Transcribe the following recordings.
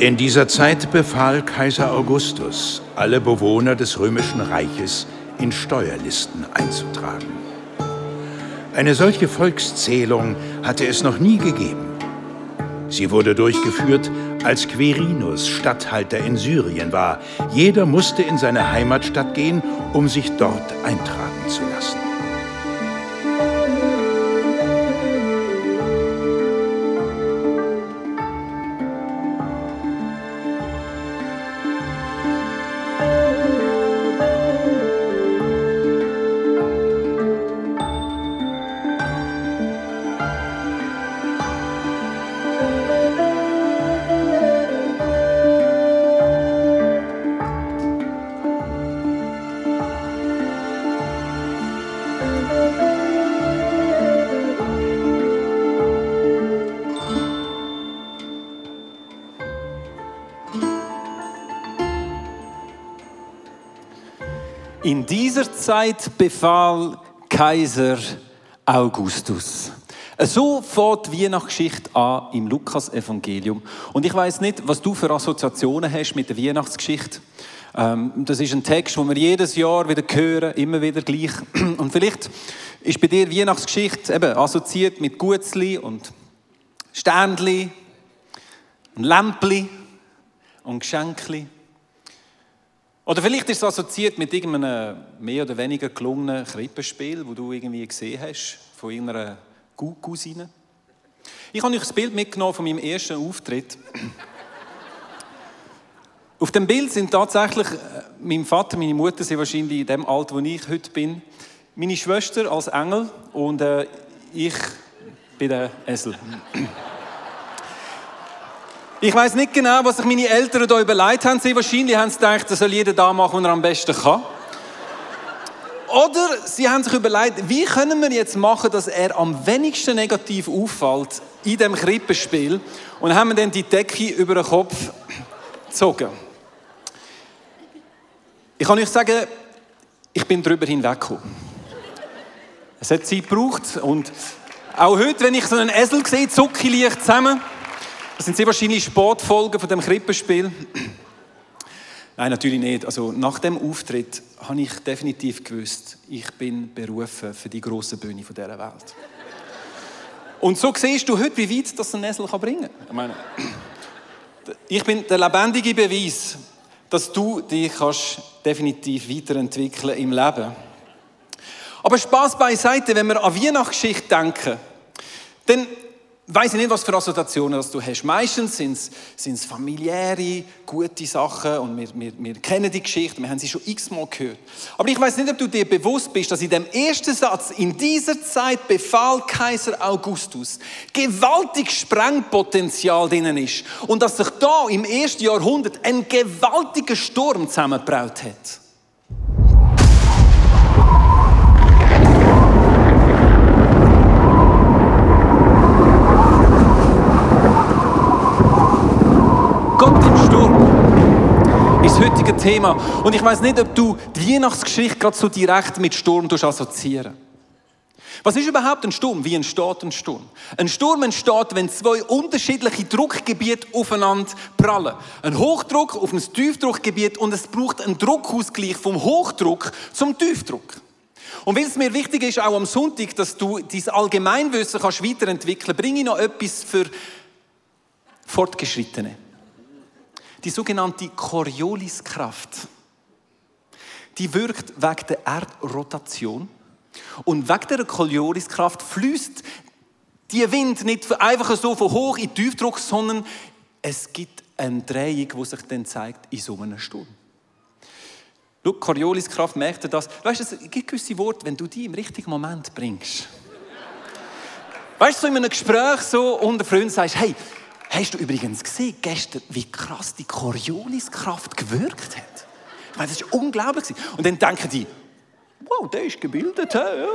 In dieser Zeit befahl Kaiser Augustus, alle Bewohner des römischen Reiches in Steuerlisten einzutragen. Eine solche Volkszählung hatte es noch nie gegeben. Sie wurde durchgeführt, als Querinus Statthalter in Syrien war. Jeder musste in seine Heimatstadt gehen, um sich dort eintragen In dieser Zeit befahl Kaiser Augustus. So fängt die Weihnachtsgeschichte an im Lukas-Evangelium. Und ich weiß nicht, was du für Assoziationen hast mit der Weihnachtsgeschichte. Ähm, das ist ein Text, den wir jedes Jahr wieder hören, immer wieder gleich. Und vielleicht ist bei dir Weihnachtsgeschichte eben assoziiert mit Gutzli und Ständli Lämpli und Geschenkli. Oder vielleicht ist es assoziiert mit irgendeinem mehr oder weniger gelungenen Krippenspiel, wo du irgendwie gesehen hast, von irgendeiner Cousine. Ich habe euch das Bild mitgenommen von meinem ersten Auftritt. Auf dem Bild sind tatsächlich äh, mein Vater, meine Mutter sind wahrscheinlich in dem Alter, wo ich heute bin, meine Schwester als Engel und äh, ich bin der Esel. Ich weiß nicht genau, was sich meine Eltern da überlegt haben. Sie wahrscheinlich haben sie gedacht, das soll jeder da machen, was er am besten kann. Oder sie haben sich überlegt, wie können wir jetzt machen, dass er am wenigsten negativ auffällt in dem Krippenspiel und haben dann die Decke über den Kopf gezogen. Ich kann euch sagen, ich bin darüber hinweggekommen. Es hat Zeit gebraucht und auch heute, wenn ich so einen Esel sehe, zucke ich leicht zusammen. Das sind sehr wahrscheinlich Sportfolgen von dem Krippenspiel. Nein, natürlich nicht. Also nach dem Auftritt habe ich definitiv gewusst, ich bin berufen für die große Bühne dieser Welt. Und so siehst du heute, wie weit das ein Esel bringen kann. Ich, meine, ich bin der lebendige Beweis, dass du dich kannst definitiv weiterentwickeln im Leben. Aber Spaß beiseite, wenn wir an Weihnachtsgeschichte denken, dann weiß ich nicht, was für Assoziationen du hast. Meistens sind es familiäre, gute Sachen und wir, wir, wir kennen die Geschichte, wir haben sie schon x-mal gehört. Aber ich weiß nicht, ob du dir bewusst bist, dass in dem ersten Satz, in dieser Zeit befahl Kaiser Augustus, gewaltig Sprengpotenzial drinnen ist und dass sich da im ersten Jahrhundert ein gewaltiger Sturm zusammengebraut hat. Thema. Und ich weiß nicht, ob du die Weihnachtsgeschichte gerade so direkt mit Sturm assoziieren was ist überhaupt ein Sturm? Wie entsteht ein Sturm? Ein Sturm entsteht, wenn zwei unterschiedliche Druckgebiete aufeinander prallen. Ein Hochdruck auf ein Tiefdruckgebiet und es braucht einen Druckausgleich vom Hochdruck zum Tiefdruck. Und weil es mir wichtig ist, auch am Sonntag, dass du dein Allgemeinwissen kannst weiterentwickeln kannst, bringe ich noch etwas für Fortgeschrittene die sogenannte Corioliskraft. Die wirkt wegen der Erdrotation. Und wegen der Corioliskraft fließt die Wind nicht einfach so von hoch in Tiefdruck, sondern es gibt eine Drehung, die sich dann zeigt in so einem Sturm. Schau, Corioliskraft merkt das. Weißt du, es gibt gewisse Worte, wenn du die im richtigen Moment bringst. Weißt du, so in einem Gespräch so unter Freunden sagst, hey, Hast du übrigens gesehen, gestern, wie krass die Corioliskraft gewirkt hat? Ich meine, das ist unglaublich. Und dann denken die, wow, der ist gebildet, ja.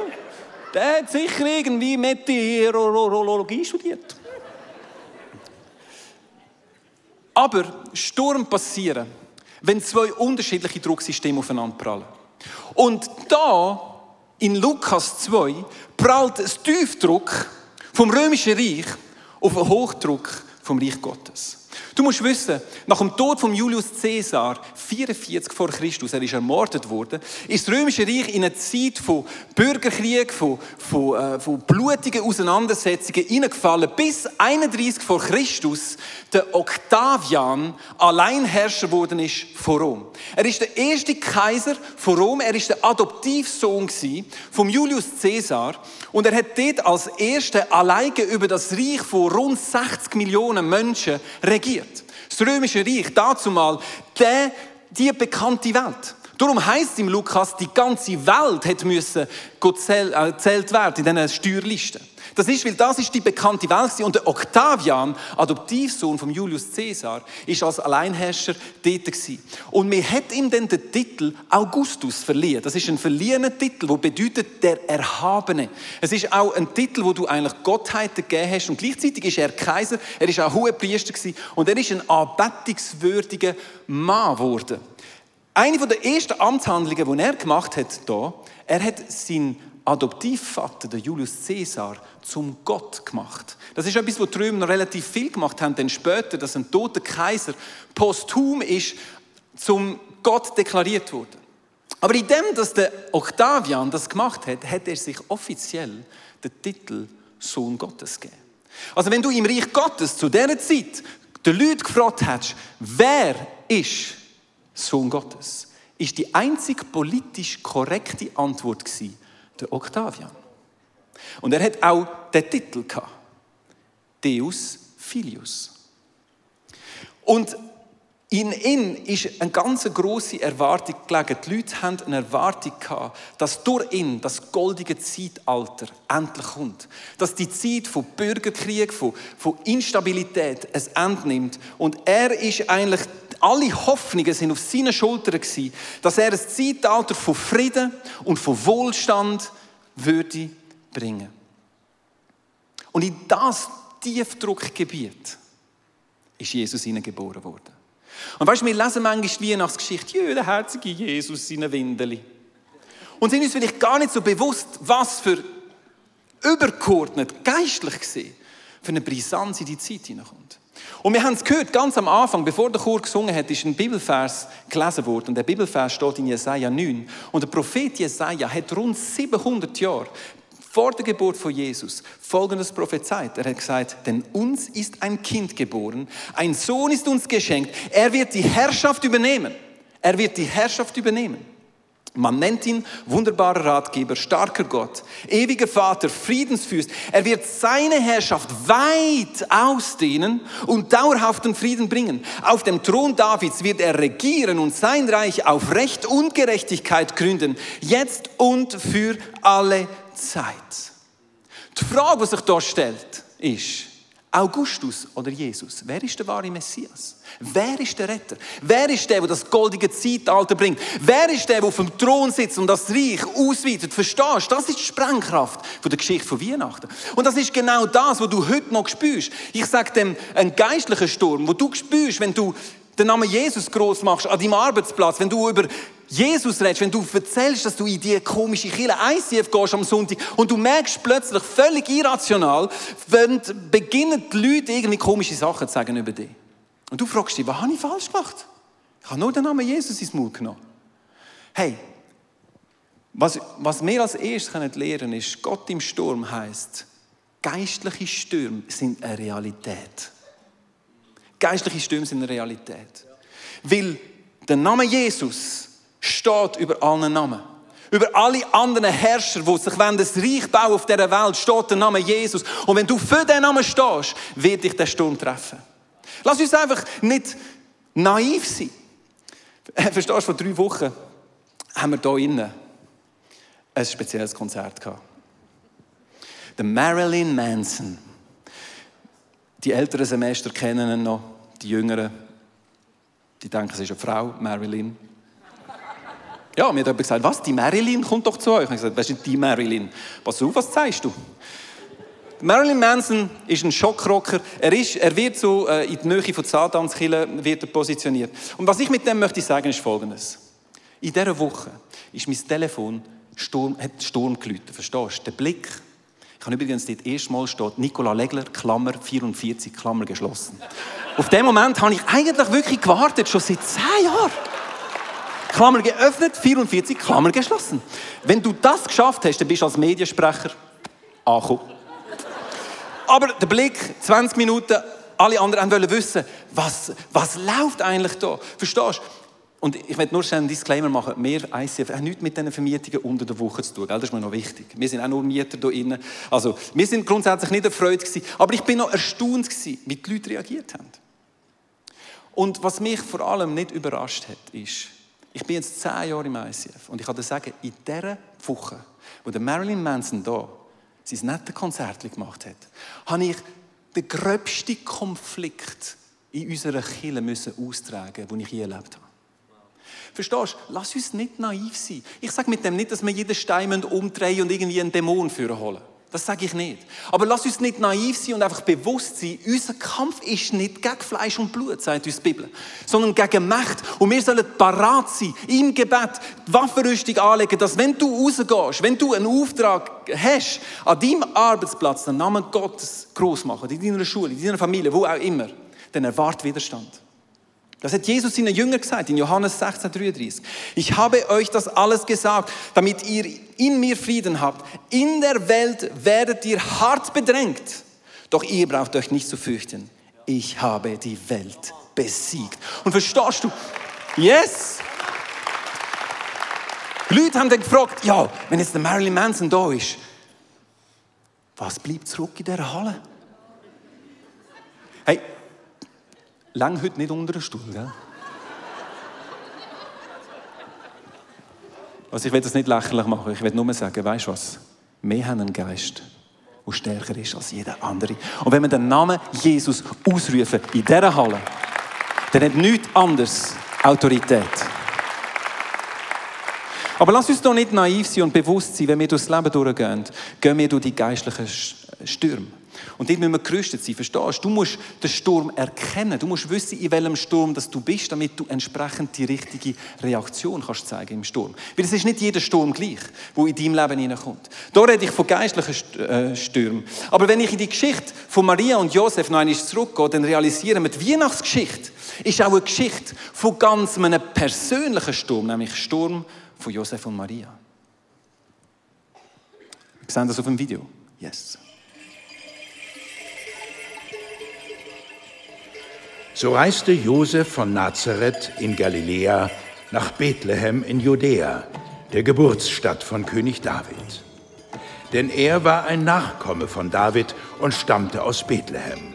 der hat sicher irgendwie Meteorologie studiert. Aber Sturm passieren, wenn zwei unterschiedliche Drucksysteme aufeinander prallen. Und da, in Lukas 2, prallt das Tiefdruck vom Römischen Reich auf einen Hochdruck vom Reich Gottes. Du musst wissen, nach dem Tod von Julius Caesar, 44 vor Christus, er ist ermordet worden, ist das Römische Reich in eine Zeit von Bürgerkrieg, von, von, äh, von blutigen Auseinandersetzungen hineingefallen, bis 31 vor Christus der Octavian Alleinherrscher geworden ist von Rom. Er ist der erste Kaiser von Rom, er ist der Adoptivsohn von Julius Caesar und er hat dort als erster alleine über das Reich von rund 60 Millionen Menschen regiert. Das Römische Reich, dazu mal, der, die bekannte Welt. Darum heißt im Lukas, die ganze Welt hat müssen gezählt äh, werden in diesen Steuerlisten. Das ist, weil das ist die bekannte Welt und der Octavian, Adoptivsohn von Julius Caesar, ist als Alleinherrscher dort gewesen. Und mir hat ihm dann den Titel Augustus verliehen. Das ist ein verliehener Titel, der bedeutet der Erhabene. Es ist auch ein Titel, wo du eigentlich Gottheiten gegeben hast und gleichzeitig ist er Kaiser, er ist auch Hohepriester gewesen und er ist ein anbetungswürdiger Mann geworden. Eine der ersten Amtshandlungen, die er gemacht hat, hier, er hat seinen Adoptivvater, der Julius Caesar, zum Gott gemacht. Das ist etwas, was die Römer noch relativ viel gemacht haben, denn später, dass ein toter Kaiser posthum ist, zum Gott deklariert wurde. Aber in dem, dass der Octavian das gemacht hat, hat er sich offiziell den Titel Sohn Gottes gegeben. Also wenn du im Reich Gottes zu dieser Zeit den Leuten gefragt hast, wer ist Sohn Gottes, ist die einzig politisch korrekte Antwort gewesen, der Octavian. Und er hat auch den Titel gehabt. Deus Filius. Und in ihm ist eine ganz große Erwartung gelegen. Die Leute haben eine Erwartung gehabt, dass durch ihn das goldige Zeitalter endlich kommt. Dass die Zeit von Bürgerkrieg, von, von Instabilität ein Ende nimmt. Und er ist eigentlich, alle Hoffnungen sind auf seinen Schultern gewesen, dass er ein Zeitalter von Frieden und von Wohlstand würde bringen. Und in das Tiefdruckgebiet ist Jesus hineingeboren worden. Und weißt du, wir lesen manchmal die Weihnachtsgeschichte, ja, der herzige Jesus, seine Windeli. Und sind uns vielleicht gar nicht so bewusst, was für übergeordnet, geistlich gesehen, für eine Brisanz in die Zeit hineinkommt. Und wir haben es gehört, ganz am Anfang, bevor der Chor gesungen hat, ist ein Bibelvers gelesen worden. Und der Bibelvers steht in Jesaja 9. Und der Prophet Jesaja hat rund 700 Jahre vor der Geburt von Jesus folgendes prophezeit. Er hat gesagt, denn uns ist ein Kind geboren, ein Sohn ist uns geschenkt, er wird die Herrschaft übernehmen. Er wird die Herrschaft übernehmen. Man nennt ihn wunderbarer Ratgeber, starker Gott, ewiger Vater, Friedensfürst. Er wird seine Herrschaft weit ausdehnen und dauerhaften Frieden bringen. Auf dem Thron Davids wird er regieren und sein Reich auf Recht und Gerechtigkeit gründen, jetzt und für alle Zeit. Die Frage, die sich hier stellt, ist, Augustus oder Jesus, wer ist der wahre Messias? Wer ist der Retter? Wer ist der, der das goldige Zeitalter bringt? Wer ist der, der auf dem Thron sitzt und das Reich ausweitet? Verstehst du? Das ist die Sprengkraft von der Geschichte von Weihnachten. Und das ist genau das, was du heute noch spürst. Ich sage dem, ein geistlicher Sturm, wo du spürst, wenn du den Namen Jesus groß machst an deinem Arbeitsplatz, wenn du über Jesus redest, wenn du erzählst, dass du in die komische Kirche ICF gehst am Sonntag und du merkst plötzlich völlig irrational, wenn beginnen die Leute irgendwie komische Sachen zu sagen über dich. Und du fragst dich, was habe ich falsch gemacht? Ich habe nur den Namen Jesus ins Mund genommen. Hey, was, was wir als erstes lernen können, ist, Gott im Sturm heißt, geistliche Stürme sind eine Realität. Geistliche Stürme sind eine Realität. Weil der Name Jesus steht über allen Namen. Über alle anderen Herrscher, die sich das Reich bauen auf dieser Welt, steht der Name Jesus. Und wenn du für diesen Namen stehst, wird dich der Sturm treffen. Lass uns einfach nicht naiv sein. Verstehst du, vor drei Wochen haben wir hier innen ein spezielles Konzert gehabt. Der Marilyn Manson. Die älteren Semester kennen ihn noch die Jüngeren, die denken, es ist eine Frau, Marilyn. Ja, mir hat jemand gesagt, was, die Marilyn kommt doch zu euch. Ich habe gesagt, was ist die Marilyn? Pass auf, was zeigst du? Marilyn Manson ist ein Schockrocker. Er, ist, er wird so äh, in die Nähe von Satanskille wird er positioniert. Und was ich mit dem möchte sagen, ist Folgendes. In dieser Woche ist mein Telefon Sturm, hat Sturm geläutet. Verstehst du? Der Blick. Ich habe übrigens dort erstmal steht Nicola Legler, Klammer 44, Klammer geschlossen. Auf den Moment habe ich eigentlich wirklich gewartet, schon seit zehn Jahren. Klammer geöffnet, 44, Klammer geschlossen. Wenn du das geschafft hast, dann bist du als Mediensprecher angekommen. Aber der Blick, 20 Minuten, alle anderen wollen wissen, was, was läuft eigentlich da? Verstehst du? Und ich möchte nur schnell einen Disclaimer machen. Wir ICF haben nichts mit diesen Vermietungen unter der Woche zu tun. Das ist mir noch wichtig. Wir sind auch nur Mieter hier innen. Also, wir sind grundsätzlich nicht erfreut gewesen. Aber ich bin noch erstaunt gewesen, wie die Leute reagiert haben. Und was mich vor allem nicht überrascht hat, ist, ich bin jetzt zehn Jahre im ICF und ich kann dir sagen, in dieser Woche, wo der Marilyn Manson da sein nettes Konzert gemacht hat, habe ich den gröbsten Konflikt in unserer Kirche müssen austragen, den ich je erlebt habe. Verstehst du? Lass uns nicht naiv sein. Ich sage mit dem nicht, dass wir jeden Stein umdrehen und irgendwie einen Dämon führen holen. Das sage ich nicht. Aber lass uns nicht naiv sein und einfach bewusst sein, unser Kampf ist nicht gegen Fleisch und Blut, sagt uns die Bibel, sondern gegen Macht. Und wir sollen parat sein, im Gebet, die Waffenrüstung anlegen, dass wenn du rausgehst, wenn du einen Auftrag hast, an deinem Arbeitsplatz den Namen Gottes groß machen, in deiner Schule, in deiner Familie, wo auch immer, dann erwart Widerstand. Das hat Jesus seinen Jüngern gesagt in Johannes 16, 33. Ich habe euch das alles gesagt, damit ihr in mir Frieden habt. In der Welt werdet ihr hart bedrängt. Doch ihr braucht euch nicht zu fürchten. Ich habe die Welt besiegt. Und verstehst du? Yes! Leute haben dann gefragt, ja, wenn jetzt der Marilyn Manson da ist, was bleibt zurück in dieser Halle? Hey, Lang heute nicht unter Stuhl, gell? Also ich will das nicht lächerlich machen, ich will nur sagen, weißt du was? Wir haben einen Geist, der stärker ist als jeder andere. Und wenn wir den Namen Jesus ausrufen in dieser Halle, dann hat nichts anderes Autorität. Aber lass uns doch nicht naiv sein und bewusst sein, wenn wir durchs Leben durchgehen, gehen wir durch die geistlichen Stürme. Und dort müssen wir gerüstet sein, verstehst du? Du musst den Sturm erkennen. Du musst wissen, in welchem Sturm dass du bist, damit du entsprechend die richtige Reaktion kannst zeigen im Sturm. Weil es ist nicht jeder Sturm gleich, wo in deinem Leben hineinkommt. Da rede ich von geistlichen äh, Stürmen. Aber wenn ich in die Geschichte von Maria und Josef noch einmal zurückgehe, dann realisieren wir, die Weihnachtsgeschichte ist auch eine Geschichte von ganz einem persönlichen Sturm, nämlich Sturm von Josef und Maria. Wir sehen das auf dem Video. Yes. So reiste Josef von Nazareth in Galiläa nach Bethlehem in Judäa, der Geburtsstadt von König David. Denn er war ein Nachkomme von David und stammte aus Bethlehem.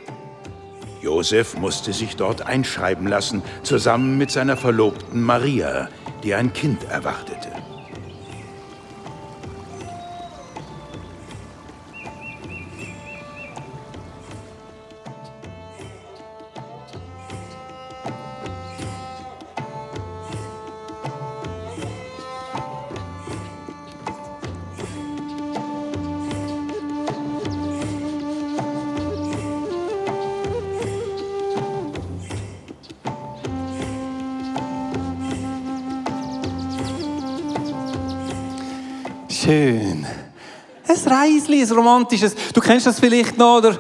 Josef musste sich dort einschreiben lassen, zusammen mit seiner Verlobten Maria, die ein Kind erwartete. Ein romantisches. Du kennst das vielleicht noch, oder?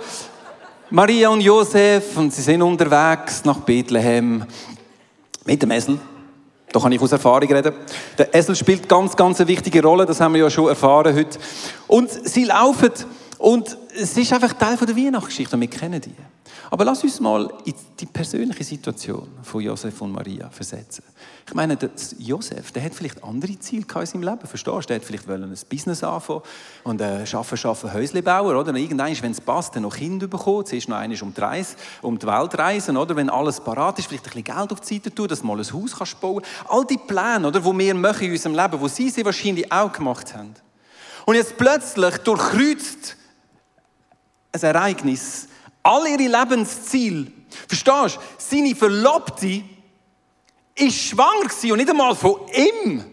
Maria und Josef, und sie sind unterwegs nach Bethlehem mit dem Esel. Da kann ich aus Erfahrung reden. Der Esel spielt ganz, ganz eine wichtige Rolle, das haben wir ja schon erfahren heute. Und sie laufen, und es ist einfach Teil der Weihnachtsgeschichte, und wir kennen die. Aber lass uns mal in die persönliche Situation von Josef und Maria versetzen. Ich meine, Josef, der hat vielleicht andere Ziele in seinem Leben, verstehst du? Der hat vielleicht ein Business anfangen und äh, schaffen, schaffen, Häusle bauen, oder? Und irgendwann, wenn es passt, dann noch Kinder bekommen. Zuerst noch eines um die, um die Welt reisen, oder? Wenn alles parat ist, vielleicht ein bisschen Geld auf die Seite tun, dass du mal ein Haus kannst bauen All die Pläne, oder, die wir machen in unserem Leben, die sie, sie wahrscheinlich auch gemacht haben. Und jetzt plötzlich durchkreuzt ein Ereignis all ihre Lebensziele. Verstehst du? Seine Verlobte war schwanger und nicht einmal von ihm.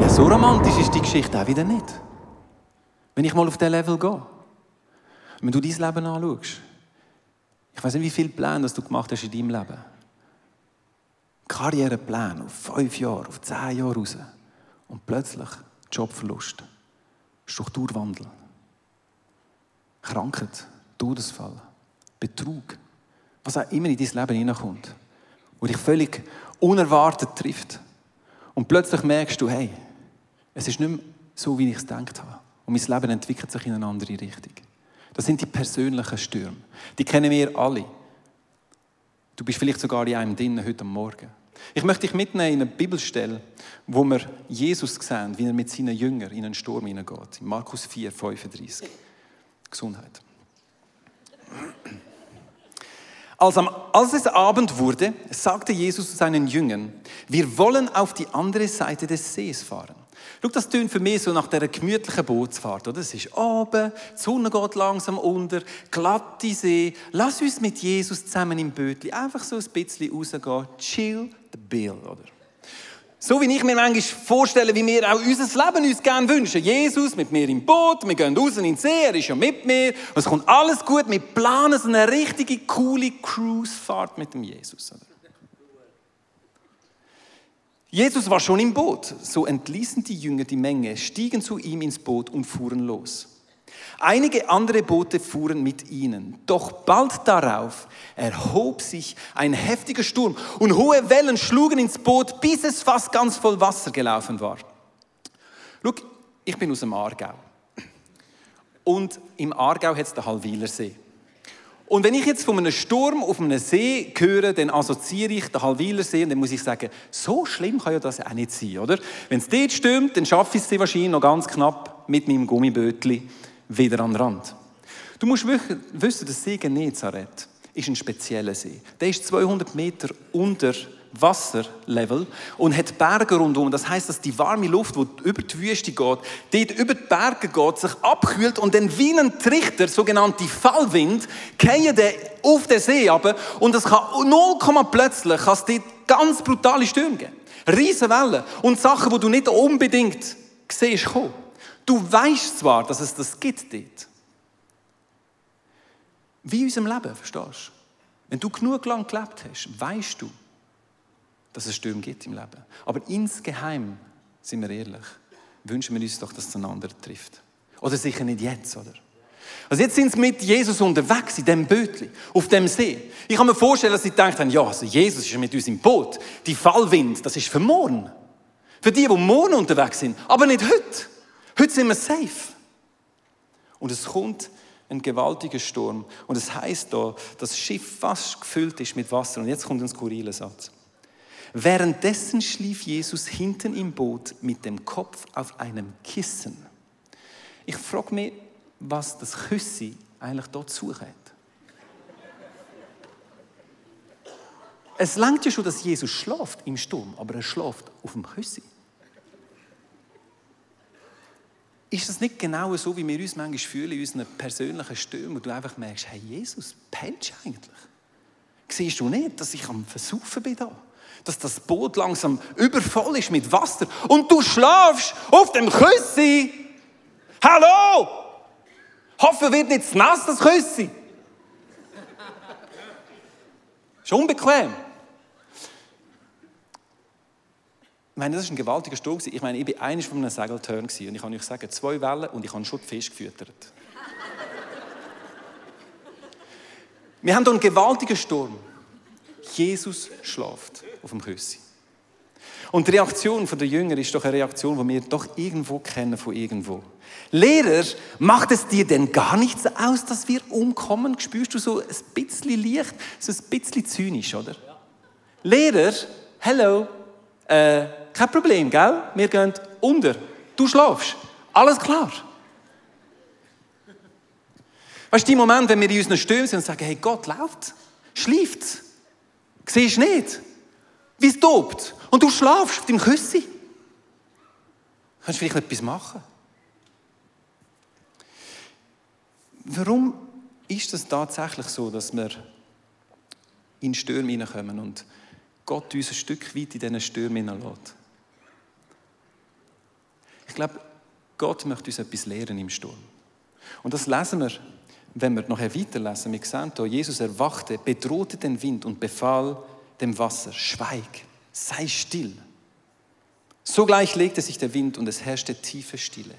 Ja, so romantisch ist die Geschichte auch wieder nicht. Wenn ich mal auf diesen Level gehe. Wenn du dein Leben anschaust. Ich weiß nicht, wie viele Pläne du gemacht hast in deinem Leben. Karrierepläne auf fünf Jahre, auf zehn Jahre raus. Und plötzlich Jobverlust, Strukturwandel, Krankheit, Todesfall, Betrug, was auch immer in dein Leben hineinkommt und dich völlig unerwartet trifft. Und plötzlich merkst du, hey, es ist nicht mehr so, wie ich es gedacht habe. Und mein Leben entwickelt sich in eine andere Richtung. Das sind die persönlichen Stürme. Die kennen wir alle. Du bist vielleicht sogar in einem drin heute Morgen. Ich möchte dich mitnehmen in eine Bibelstelle, wo wir Jesus sehen, wie er mit seinen Jüngern in einen Sturm hineingeht. In Markus 4, 35. Gesundheit. Als, am, als es Abend wurde, sagte Jesus zu seinen Jüngern, wir wollen auf die andere Seite des Sees fahren. Schau, das tönt für mich so nach dieser gemütlichen Bootsfahrt. Oder? Es ist oben, die Sonne geht langsam unter, glatte See. Lass uns mit Jesus zusammen im Bötli einfach so ein bisschen rausgehen. Chill the bill, oder? So wie ich mir manchmal vorstelle, wie wir auch unser Leben uns gerne wünschen. Jesus mit mir im Boot, wir gehen raus in den See, er ist ja mit mir, es kommt alles gut, wir planen so eine richtige, coole Cruisefahrt mit dem Jesus. Oder? Jesus war schon im Boot. So entließen die Jünger die Menge, stiegen zu ihm ins Boot und fuhren los. Einige andere Boote fuhren mit ihnen. Doch bald darauf erhob sich ein heftiger Sturm und hohe Wellen schlugen ins Boot, bis es fast ganz voll Wasser gelaufen war. Schau, ich bin aus dem Aargau. Und im Aargau hat es den Halwiler See. Und wenn ich jetzt von einem Sturm auf einem See höre, dann assoziiere ich den Halwiler See und dann muss ich sagen, so schlimm kann ja das auch nicht sein, oder? Wenn es dort stürmt, dann schaffe ich es wahrscheinlich noch ganz knapp mit meinem Gummibötli wieder an den Rand. Du musst wissen, der See Genezareth ist ein spezieller See. Der ist 200 Meter unter Wasserlevel und hat Berge rundum. Das heißt, dass die warme Luft, die über die Wüste geht, dort über die Berge geht, sich abkühlt und dann wie ein Trichter, sogenannte Fallwind, gehen auf den See runter und es kann 0, plötzlich kann es dort ganz brutale Stürme geben. Riesen Wellen und Sachen, die du nicht unbedingt siehst kommen. Du weißt zwar, dass es das gibt dort. Wie in unserem Leben, verstehst du? Wenn du genug lang gelebt hast, weißt du, dass es Stürme gibt im Leben. Aber insgeheim, sind wir ehrlich, wünschen wir uns doch, dass es einander trifft. Oder sicher nicht jetzt, oder? Also jetzt sind sie mit Jesus unterwegs in dem Bötli, auf dem See. Ich kann mir vorstellen, dass sie denken, ja, also Jesus ist mit uns im Boot. Die Fallwind, das ist für morgen. Für die, die morgen unterwegs sind. Aber nicht heute. Heute sind wir safe. Und es kommt ein gewaltiger Sturm. Und es heißt da, das Schiff fast gefüllt ist mit Wasser. Und jetzt kommt ein skurriler Satz. Währenddessen schlief Jesus hinten im Boot mit dem Kopf auf einem Kissen. Ich frage mich, was das Küssi eigentlich dort sucht. Es langt ja schon, dass Jesus schläft im Sturm, aber er schläft auf dem Küssi. Ist das nicht genau so, wie wir uns manchmal fühlen in unseren persönlichen Stürmen, wo du einfach merkst, hey Jesus, pennst eigentlich? Siehst du nicht, dass ich am Versaufen bin da? Dass das Boot langsam übervoll ist mit Wasser und du schlafst auf dem Küssi. Hallo! Hoffe, wird nicht nass, das Küssi. Ist unbequem. Ich meine, das war ein gewaltiger Sturm. Ich meine, ich war eines von einem Segelturn und ich kann euch sagen, zwei Wellen und ich habe schon Fisch gefüttert. Wir haben hier einen gewaltigen Sturm. Jesus schlaft auf dem Küssi. Und die Reaktion der Jünger ist doch eine Reaktion, die wir doch irgendwo kennen von irgendwo. Lehrer, macht es dir denn gar nichts aus, dass wir umkommen? Spürst du so ein bisschen Licht, so ein bisschen zynisch, oder? Ja. Lehrer, hello, äh, kein Problem, gell? Wir gehen unter. Du schlafst. Alles klar. Weißt du, die Moment, wenn wir in unseren Stürmen sind und sagen, hey, Gott läuft, schläft. Siehst nicht, wie es tobt? Und du schlafst auf deinem Küssi. Kannst du vielleicht etwas machen? Warum ist es tatsächlich so, dass wir in Stürme hineinkommen und Gott uns ein Stück weit in diesen Stürmen hineinlässt? Ich glaube, Gott möchte uns etwas lehren im Sturm. Und das lesen wir wenn wir nachher weiterlesen, wir sehen hier, Jesus erwachte, bedrohte den Wind und befahl dem Wasser, schweig, sei still. Sogleich legte sich der Wind und es herrschte tiefe Stille.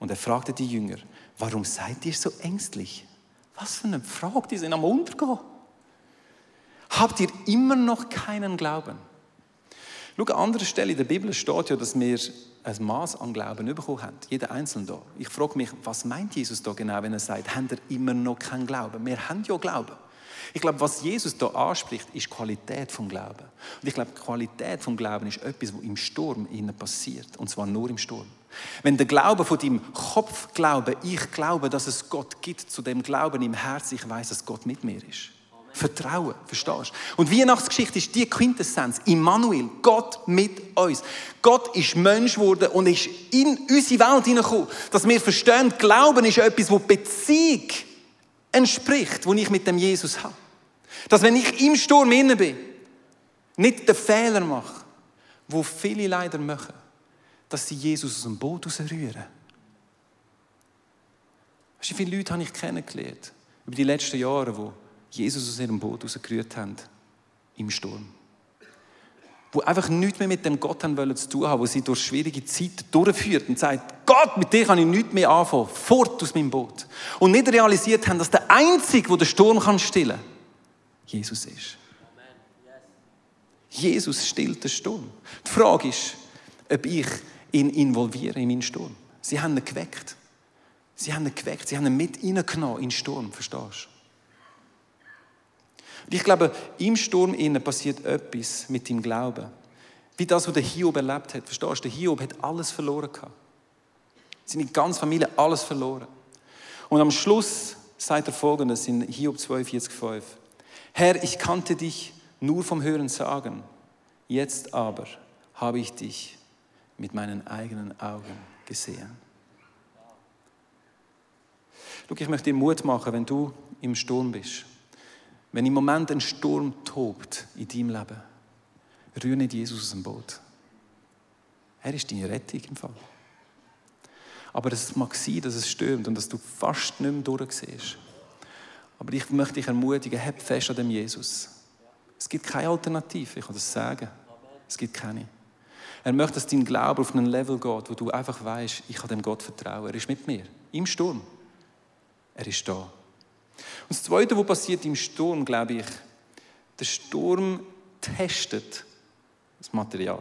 Und er fragte die Jünger, warum seid ihr so ängstlich? Was für eine Frage, die sind am Untergehen. Habt ihr immer noch keinen Glauben? Schau, an anderer Stelle in der Bibel steht ja, dass wir ein Maß an Glauben bekommen haben. Jeder Einzelne da. Ich frage mich, was meint Jesus da genau, wenn er sagt, habt ihr immer noch keinen Glauben? Wir haben ja Glauben. Ich glaube, was Jesus da anspricht, ist die Qualität vom Glauben. Und ich glaube, die Qualität vom Glauben ist etwas, was im Sturm innen passiert. Und zwar nur im Sturm. Wenn der Glaube von deinem Kopf glaube, ich glaube, dass es Gott gibt, zu dem Glauben im Herzen, ich weiß, dass Gott mit mir ist. Vertrauen, verstehst du? Und Weihnachtsgeschichte ist die Quintessenz. Immanuel, Gott mit uns. Gott ist Mensch geworden und ist in unsere Welt hineingekommen. Dass wir verstehen, Glauben ist etwas, wo Beziehung entspricht, wo ich mit dem Jesus habe. Dass wenn ich im Sturm inne bin, nicht den Fehler mache, wo viele leider machen, dass sie Jesus aus dem Boot rausrühren. Wie viele Leute habe ich kennengelernt über die letzten Jahre, wo Jesus aus ihrem Boot rausgerührt haben, im Sturm. Wo einfach nichts mehr mit dem Gott haben wollen zu tun haben, wo sie durch schwierige Zeiten durchführt und sagt, Gott, mit dir kann ich nichts mehr anfangen, fort aus meinem Boot. Und nicht realisiert haben, dass der Einzige, der den Sturm kann stillen kann, Jesus ist. Jesus stillt den Sturm. Die Frage ist, ob ich ihn involviere in meinen Sturm. Sie haben ihn geweckt. Sie haben ihn geweckt. Sie haben ihn mit reingenommen in den Sturm. Verstehst du? Und ich glaube, im Sturm innen passiert etwas mit dem Glauben. Wie das, was der Hiob erlebt hat. Verstehst du? Der Hiob hat alles verloren gehabt. Seine ganze Familie alles verloren. Und am Schluss sagt er folgendes in Hiob 12, 45. Herr, ich kannte dich nur vom Hören sagen. Jetzt aber habe ich dich mit meinen eigenen Augen gesehen. Schau, ich möchte dir Mut machen, wenn du im Sturm bist. Wenn im Moment ein Sturm tobt in deinem Leben, rühre nicht Jesus aus dem Boot. Er ist deine Rettung im Fall. Aber es mag sein, dass es stürmt und dass du fast nicht mehr durchsiehst. Aber ich möchte dich ermutigen, hab fest an dem Jesus. Es gibt keine Alternative, ich kann das sagen. Es gibt keine. Er möchte, dass dein Glaube auf ein Level geht, wo du einfach weißt, ich kann dem Gott vertrauen. Er ist mit mir. Im Sturm. Er ist da. Und das Zweite, was passiert im Sturm, glaube ich, der Sturm testet das Material.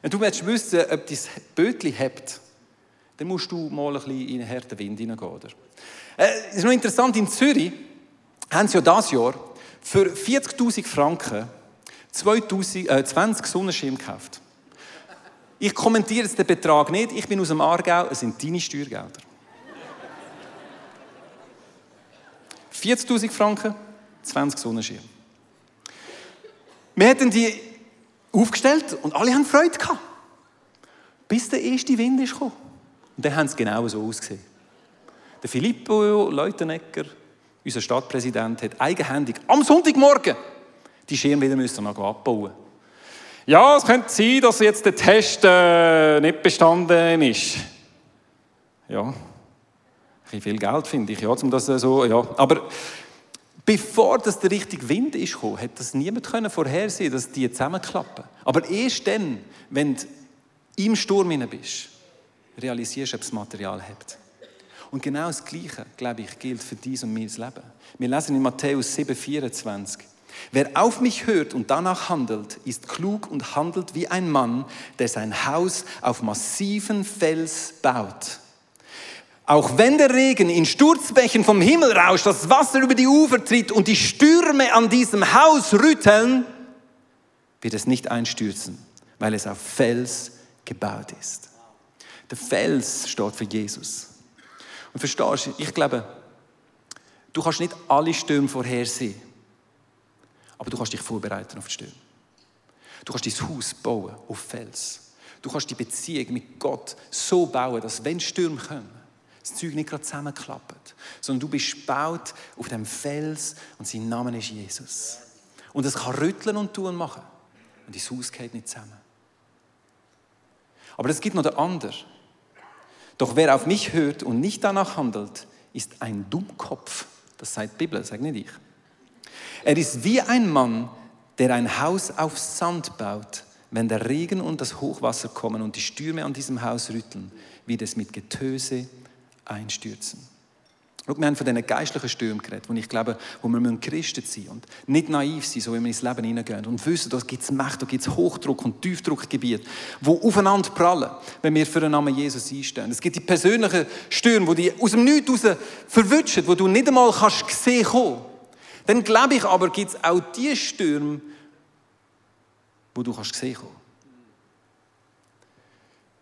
Wenn du willst wissen, ob dein Bötchen hebt, dann musst du mal ein bisschen in einen harten Wind hineingehen. Äh, es ist noch interessant, in Zürich haben sie ja dieses Jahr für 40'000 Franken 2000, äh, 20 Sonnenschirme gekauft. Ich kommentiere jetzt den Betrag nicht, ich bin aus dem Aargau, es sind deine Steuergelder. 40.000 Franken, 20 Sonnenschirme. Wir hatten die aufgestellt und alle haben Freude gehabt. Bis der erste Wind ist gekommen. Und dann haben sie genau so ausgesehen. Der Filippo Leutenegger, unser Stadtpräsident, hat eigenhändig am Sonntagmorgen die Schirme wieder müssen noch abbauen Ja, es könnte sein, dass jetzt der Test äh, nicht bestanden ist. Ja, viel Geld finde ich, ja, um das so, ja. Aber bevor das der richtige Wind ist gekommen, hat das niemand können vorhersehen, dass die zusammenklappen. Aber erst dann, wenn du im Sturm bist, realisierst du, ob das Material hat. Und genau das Gleiche, glaube ich, gilt für dies und mein Leben. Wir lesen in Matthäus 7, 24. Wer auf mich hört und danach handelt, ist klug und handelt wie ein Mann, der sein Haus auf massiven Fels baut. Auch wenn der Regen in Sturzbächen vom Himmel rauscht, das Wasser über die Ufer tritt und die Stürme an diesem Haus rütteln, wird es nicht einstürzen, weil es auf Fels gebaut ist. Der Fels steht für Jesus. Und verstehst du, ich glaube, du kannst nicht alle Stürme vorhersehen, aber du kannst dich vorbereiten auf die Stürme. Du kannst dein Haus bauen auf Fels. Du kannst die Beziehung mit Gott so bauen, dass wenn Stürme kommen, das Zeug nicht gerade zusammenklappt, sondern du bist gebaut auf dem Fels und sein Name ist Jesus. Und es kann rütteln und tun und machen. Und dein Haus geht nicht zusammen. Aber es gibt noch den anderen. Doch wer auf mich hört und nicht danach handelt, ist ein Dummkopf. Das sagt die Bibel, sag nicht ich. Er ist wie ein Mann, der ein Haus auf Sand baut. Wenn der Regen und das Hochwasser kommen und die Stürme an diesem Haus rütteln, wird es mit Getöse einstürzen. Wir haben von diesen geistlichen Stürmen geredet, wo ich glaube, wo wir Christen sein und nicht naiv sein, so wie wir ins Leben hineingehen und wissen, da gibt es Macht, da gibt es Hochdruck und Tiefdruckgebiete, die aufeinander prallen, wenn wir für den Namen Jesus einstehen. Es gibt die persönlichen Stürme, die dich aus dem Nichts raus verwutschen, wo du nicht einmal kannst sehen kannst. Dann glaube ich aber, gibt es auch die Stürme, wo du kannst sehen kannst.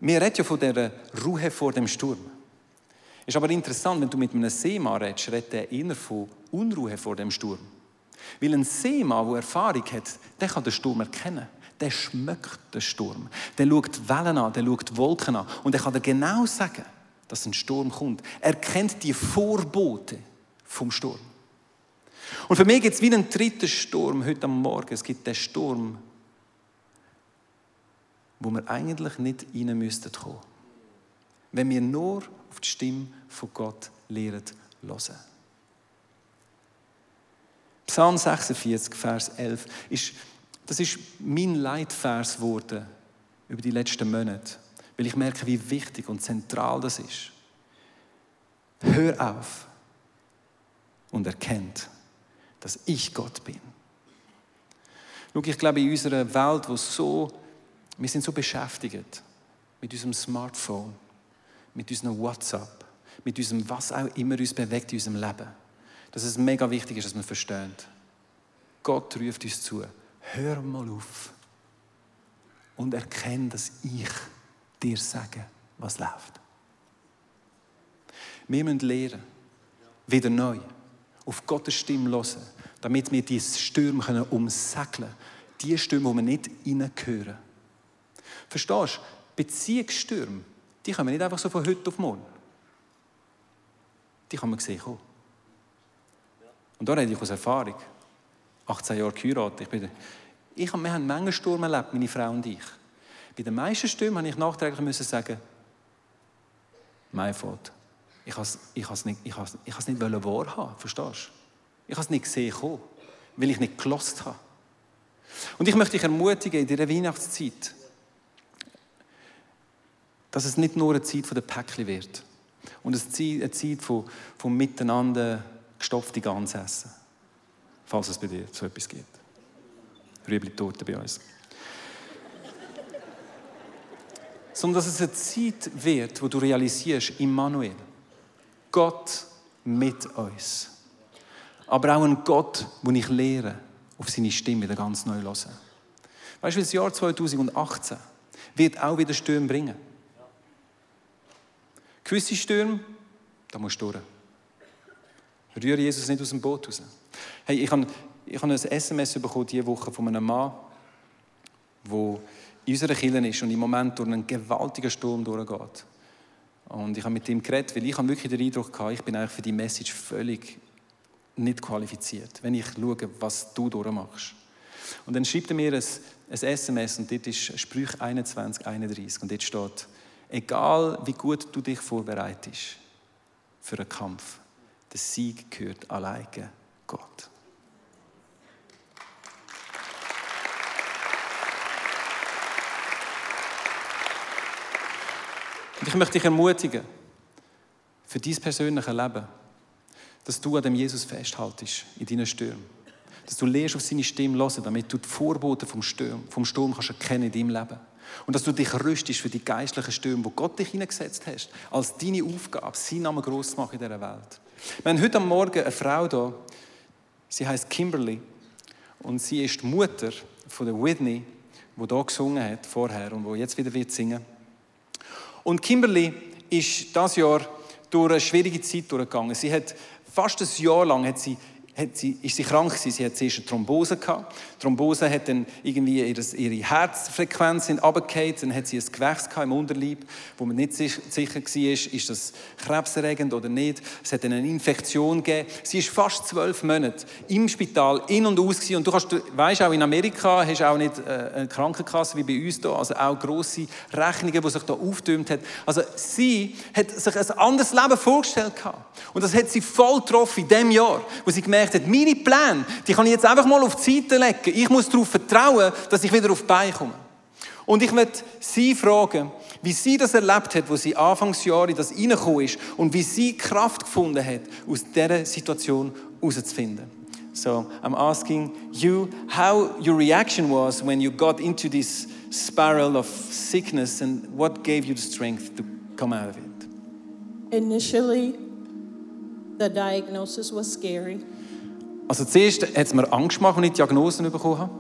Wir reden ja von dieser Ruhe vor dem Sturm. Ist aber interessant, wenn du mit einem Seemann redest, redet er eher von Unruhe vor dem Sturm. Weil ein Seemann, der Erfahrung hat, der kann den Sturm erkennen. Der schmeckt den Sturm. Der schaut Wellen an, der schaut Wolken an. Und er kann dir genau sagen, dass ein Sturm kommt. Er kennt die Vorbote vom Sturm. Und für mich gibt es wie einen dritten Sturm heute am Morgen. Es gibt den Sturm, wo wir eigentlich nicht rein müssten kommen. Wenn wir nur auf die Stimme von Gott lernen hören. Psalm 46, Vers 11, ist, das ist mein Leitvers geworden über die letzten Monate, weil ich merke, wie wichtig und zentral das ist. Hör auf und erkennt, dass ich Gott bin. Schau, ich glaube, in unserer Welt, wo so, wir sind so beschäftigt mit unserem Smartphone, mit unserem WhatsApp, mit unserem was auch immer uns bewegt in unserem Leben. Dass es mega wichtig ist, dass wir verstehen. Gott ruft uns zu. Hör mal auf und erkenne, dass ich dir sage, was läuft. Wir müssen lernen, wieder neu, auf Gottes Stimme hören, damit wir diese Stürme umsegeln können. Die Stürme, die wir nicht hineingehören. Verstehst du? Beziehungsstürme die kommen nicht einfach so von heute auf morgen. Die kann man sehen. Und da rede ich aus Erfahrung. 18 Jahre geheiratet. Ich bin, ich, wir haben Menge Sturm erlebt, meine Frau und ich. Bei den meisten Stürmen musste ich nachträglich müssen sagen, mein Fault. Ich habe es ich nicht, ich ich nicht wahrhaben, verstehst du? Ich habe es nicht gesehen kommen, weil ich nicht gelost habe. Und ich möchte dich ermutigen, in dieser Weihnachtszeit, dass es nicht nur eine Zeit der Päckchen wird und eine Zeit von, von miteinander gestopfte Gans essen. Falls es bei dir so etwas gibt. Rüebli Tote bei uns. Sondern dass es eine Zeit wird, wo du realisierst, Immanuel, Gott mit uns. Aber auch ein Gott, wo ich lehre, auf seine Stimme wieder ganz neu hören. Weißt du, das Jahr 2018 wird auch wieder Stürme bringen. Gewisse Stürme, da musst du durch. Rühre Jesus nicht aus dem Boot raus. Hey, ich habe, ich habe ein SMS bekommen diese Woche von einem Mann, der in unserer Kirche ist und im Moment durch einen gewaltigen Sturm durchgeht. Und ich habe mit ihm geredet, weil ich habe wirklich den Eindruck gehabt, ich bin eigentlich für die Message völlig nicht qualifiziert, wenn ich schaue, was du durchmachst. Und dann schreibt er mir ein, ein SMS und dort ist Sprüch 21, 31 und dort steht, Egal wie gut du dich vorbereitest für einen Kampf, der Sieg gehört alleine Gott. Und ich möchte dich ermutigen, für dein persönliche Leben, dass du an dem Jesus festhaltest in deinen Stürmen. Dass du lernst auf seine Stimme hören, damit du die Vorboten vom Sturm, vom Sturm kannst erkennen in deinem Leben. Und dass du dich rüstest für die geistlichen Stürme, wo Gott dich hineingesetzt hast, als deine Aufgabe, seinen Namen groß zu machen in dieser Welt. Wir haben heute am Morgen eine Frau da, sie heißt Kimberly und sie ist die Mutter von der Whitney, die hier gesungen hat vorher und wo jetzt wieder wird singen. Und Kimberly ist das Jahr durch eine schwierige Zeit durchgegangen. Sie hat fast ein Jahr lang hat sie hat sie, ist sie krank gewesen. Sie hat zuerst eine Thrombose gehabt. Thrombose hat dann irgendwie ihre, Herzfrequenz runtergefallen. Dann hat sie ein Gewächs im Unterleib, wo man nicht sicher war, ist das krebserregend oder nicht. Es hat dann eine Infektion gegeben. Sie ist fast zwölf Monate im Spital in und aus gewesen. Und du, kannst, weißt, auch in Amerika hast du auch nicht äh, eine Krankenkasse wie bei uns hier. Also auch grosse Rechnungen, die sich da auftürmt hat. Also sie hat sich ein anderes Leben vorgestellt gehabt. Und das hat sie voll getroffen in dem Jahr, wo sie gemerkt hat, meine Pläne, die kann ich jetzt einfach mal auf die Seite legen. Ich muss darauf vertrauen, dass ich wieder auf die Beine komme. Und ich möchte Sie fragen, wie sie das erlebt hat, wo sie Anfangsjahre das reingekommen ist und wie sie Kraft gefunden hat, aus dieser Situation herauszufinden. So, I'm asking you how your reaction was when you got into this spiral of sickness and what gave you the strength to come out of it? Initially, the diagnosis was scary. Also zuerst hat es mir Angst gemacht, als ich die Diagnosen bekommen habe.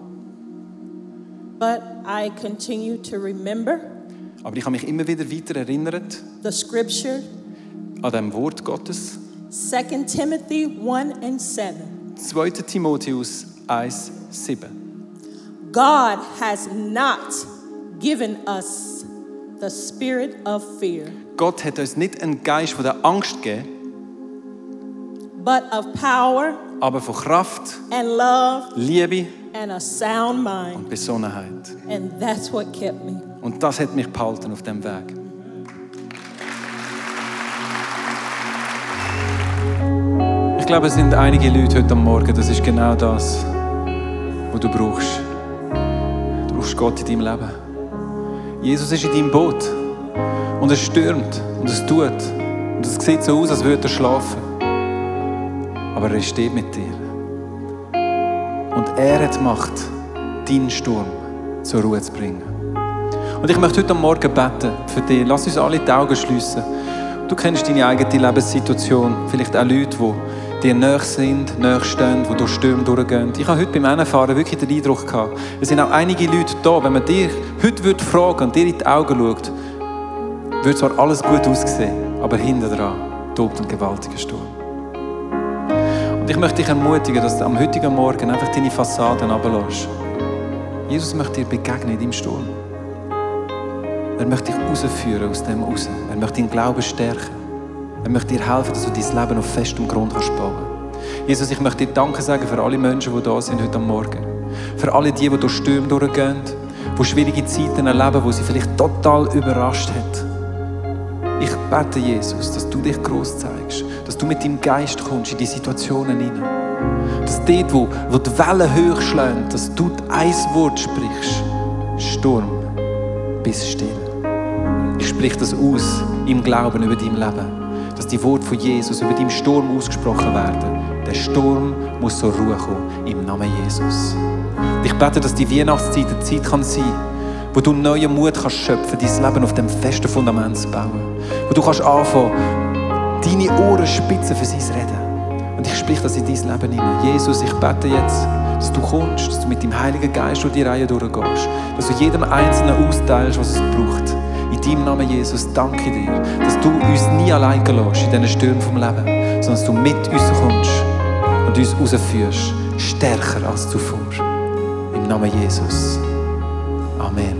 But I continue to remember Aber ich habe mich immer wieder weiter erinnert the scripture, an dem Wort Gottes. 2 Timothy 1 and 7. 2. Timotheus 1, 7. God has not given us the spirit of fear, Gott hat uns nicht einen Geist von der Angst gegeben, but of power aber von Kraft, and love Liebe and a sound mind. und Besonnenheit. And that's what kept me. Und das hat mich behalten auf dem Weg. Ich glaube, es sind einige Leute heute Morgen, das ist genau das, was du brauchst. Du brauchst Gott in deinem Leben. Jesus ist in deinem Boot. Und es stürmt und es tut. Und es sieht so aus, als würde er schlafen. Aber er steht mit dir. Und er hat Macht, deinen Sturm zur Ruhe zu bringen. Und ich möchte heute Morgen beten für dich. Lass uns alle die Augen schließen. Du kennst deine eigene Lebenssituation. Vielleicht auch Leute, die dir nahe sind, nahe stehen, die durch Stürme durchgehen. Ich habe heute beim Einfahren wirklich den Eindruck gehabt, es sind auch einige Leute da, wenn man dir heute würde fragen und dir in die Augen schaut, würde zwar alles gut aussehen, aber hinter dran tobt ein gewaltiger Sturm. Und ich möchte dich ermutigen, dass du am heutigen Morgen einfach deine Fassaden runterlässt. Jesus möchte dir begegnen in deinem Sturm. Er möchte dich rausführen aus dem raus. Er möchte deinen Glauben stärken. Er möchte dir helfen, dass du dein Leben auf festem Grund kannst bauen Jesus, ich möchte dir Danke sagen für alle Menschen, die da sind heute am Morgen. Für alle die, die durch Stürme durchgehen, die schwierige Zeiten erleben, wo sie vielleicht total überrascht hat. Ich bete, Jesus, dass du dich groß zeigst, du mit deinem Geist kommst in die Situationen hinein. Dass dort, wo, wo die Wellen hoch schlagen, dass du ein Wort sprichst. Sturm, bist still. Ich sprich das aus im Glauben über dein Leben. Dass die Worte von Jesus über deinem Sturm ausgesprochen werden. Der Sturm muss zur Ruhe kommen im Namen Jesus. Ich bete, dass die Weihnachtszeit eine Zeit kann sein wo du neuen Mut kannst schöpfen, dein Leben auf dem festen Fundament zu bauen. Wo du kannst anfangen, deine Ohren spitzen für sein Reden. Und ich sprich das in dein Leben hinein. Jesus, ich bete jetzt, dass du kommst, dass du mit dem Heiligen Geist durch die Reihe durchgehst. Dass du jedem Einzelnen austeilst, was es braucht. In deinem Namen, Jesus, danke dir, dass du uns nie allein lässt in diesen Stürmen vom Leben, sondern dass du mit uns kommst und uns rausführst, stärker als zuvor. Im Namen Jesus. Amen.